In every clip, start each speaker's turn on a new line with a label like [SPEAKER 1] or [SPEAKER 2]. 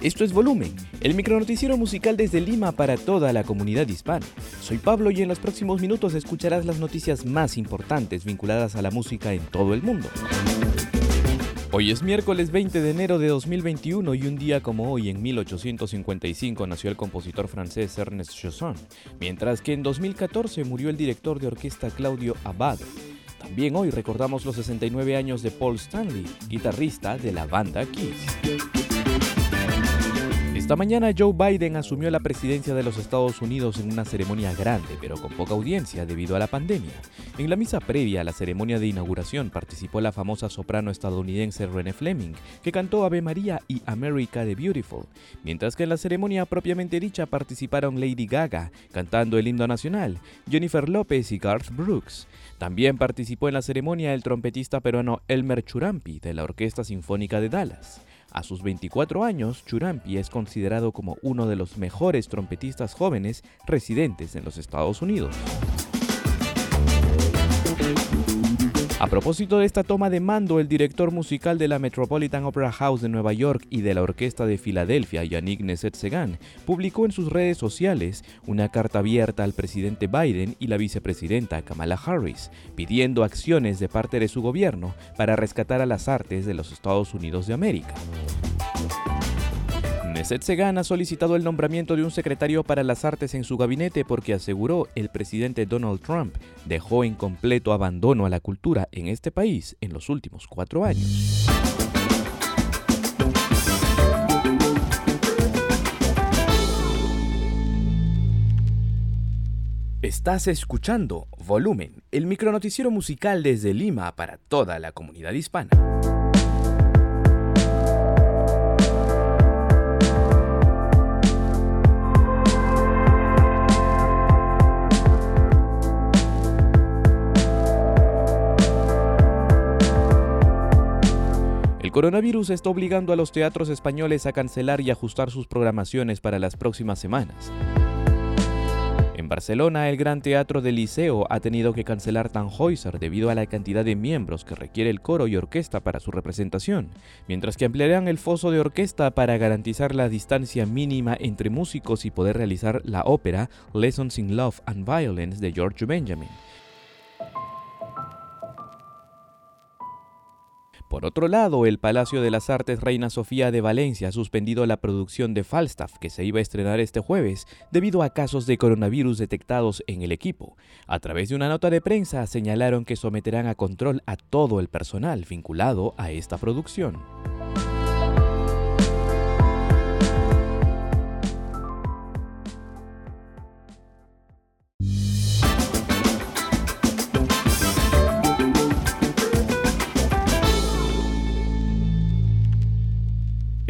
[SPEAKER 1] Esto es Volumen, el micronoticiero musical desde Lima para toda la comunidad hispana. Soy Pablo y en los próximos minutos escucharás las noticias más importantes vinculadas a la música en todo el mundo. Hoy es miércoles 20 de enero de 2021 y un día como hoy en 1855 nació el compositor francés Ernest Chausson, mientras que en 2014 murió el director de orquesta Claudio Abad. También hoy recordamos los 69 años de Paul Stanley, guitarrista de la banda Kiss. Esta mañana Joe Biden asumió la presidencia de los Estados Unidos en una ceremonia grande, pero con poca audiencia debido a la pandemia. En la misa previa a la ceremonia de inauguración participó la famosa soprano estadounidense Renee Fleming, que cantó Ave María y America the Beautiful, mientras que en la ceremonia propiamente dicha participaron Lady Gaga, cantando el himno nacional, Jennifer López y Garth Brooks. También participó en la ceremonia el trompetista peruano Elmer Churampi de la Orquesta Sinfónica de Dallas. A sus 24 años, Churampi es considerado como uno de los mejores trompetistas jóvenes residentes en los Estados Unidos. A propósito de esta toma de mando, el director musical de la Metropolitan Opera House de Nueva York y de la Orquesta de Filadelfia, Yannick Neset-Segan, publicó en sus redes sociales una carta abierta al presidente Biden y la vicepresidenta Kamala Harris, pidiendo acciones de parte de su gobierno para rescatar a las artes de los Estados Unidos de América. Neset Segan ha solicitado el nombramiento de un secretario para las artes en su gabinete porque aseguró el presidente Donald Trump dejó en completo abandono a la cultura en este país en los últimos cuatro años. Estás escuchando Volumen, el micronoticiero musical desde Lima para toda la comunidad hispana. El coronavirus está obligando a los teatros españoles a cancelar y ajustar sus programaciones para las próximas semanas. En Barcelona, el Gran Teatro del Liceo ha tenido que cancelar Tannhäuser debido a la cantidad de miembros que requiere el coro y orquesta para su representación, mientras que ampliarán el foso de orquesta para garantizar la distancia mínima entre músicos y poder realizar la ópera Lessons in Love and Violence de George Benjamin. Por otro lado, el Palacio de las Artes Reina Sofía de Valencia ha suspendido la producción de Falstaff que se iba a estrenar este jueves debido a casos de coronavirus detectados en el equipo. A través de una nota de prensa señalaron que someterán a control a todo el personal vinculado a esta producción.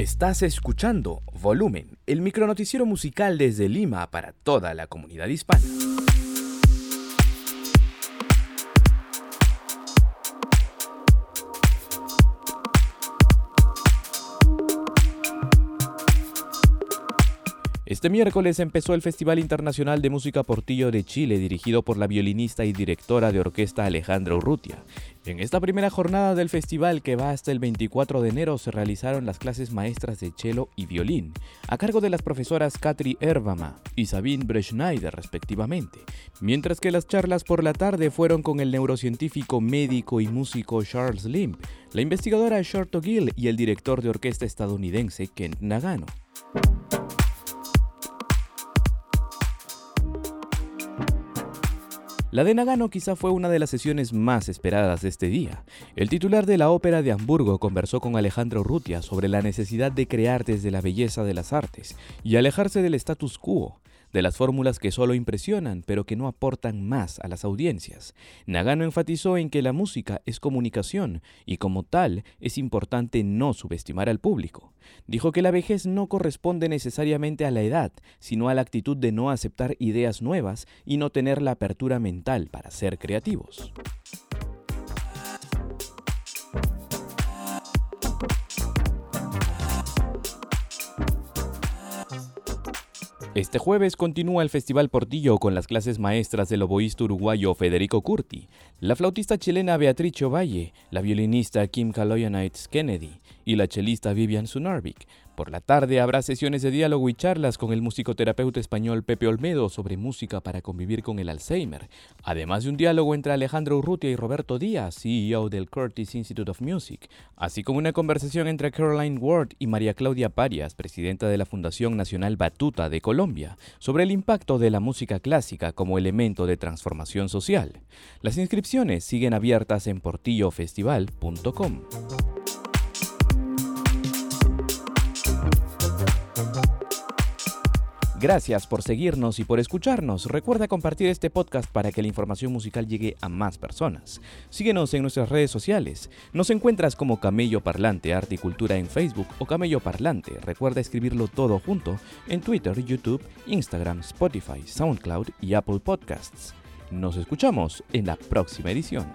[SPEAKER 1] Estás escuchando Volumen, el micronoticiero musical desde Lima para toda la comunidad hispana. Este miércoles empezó el Festival Internacional de Música Portillo de Chile, dirigido por la violinista y directora de orquesta Alejandra Urrutia. En esta primera jornada del festival, que va hasta el 24 de enero, se realizaron las clases maestras de cello y violín, a cargo de las profesoras Katri Ervama y Sabine Breschneider, respectivamente, mientras que las charlas por la tarde fueron con el neurocientífico, médico y músico Charles Limp, la investigadora Shorto Gill y el director de orquesta estadounidense Kent Nagano. La de Nagano quizá fue una de las sesiones más esperadas de este día. El titular de la Ópera de Hamburgo conversó con Alejandro Rutia sobre la necesidad de crear desde la belleza de las artes y alejarse del status quo, de las fórmulas que solo impresionan pero que no aportan más a las audiencias. Nagano enfatizó en que la música es comunicación y como tal es importante no subestimar al público. Dijo que la vejez no corresponde necesariamente a la edad, sino a la actitud de no aceptar ideas nuevas y no tener la apertura mental para ser creativos. Este jueves continúa el Festival Portillo con las clases maestras del oboísta uruguayo Federico Curti, la flautista chilena Beatrice Ovalle, la violinista Kim Kaloyanites Kennedy y la chelista Vivian Sunarvik, Por la tarde habrá sesiones de diálogo y charlas con el musicoterapeuta español Pepe Olmedo sobre música para convivir con el Alzheimer, además de un diálogo entre Alejandro Urrutia y Roberto Díaz, CEO del Curtis Institute of Music, así como una conversación entre Caroline Ward y María Claudia Parias, presidenta de la Fundación Nacional Batuta de Colombia, sobre el impacto de la música clásica como elemento de transformación social. Las inscripciones siguen abiertas en portillofestival.com. Gracias por seguirnos y por escucharnos. Recuerda compartir este podcast para que la información musical llegue a más personas. Síguenos en nuestras redes sociales. Nos encuentras como Camello Parlante Arte y Cultura en Facebook o Camello Parlante. Recuerda escribirlo todo junto en Twitter, YouTube, Instagram, Spotify, SoundCloud y Apple Podcasts. Nos escuchamos en la próxima edición.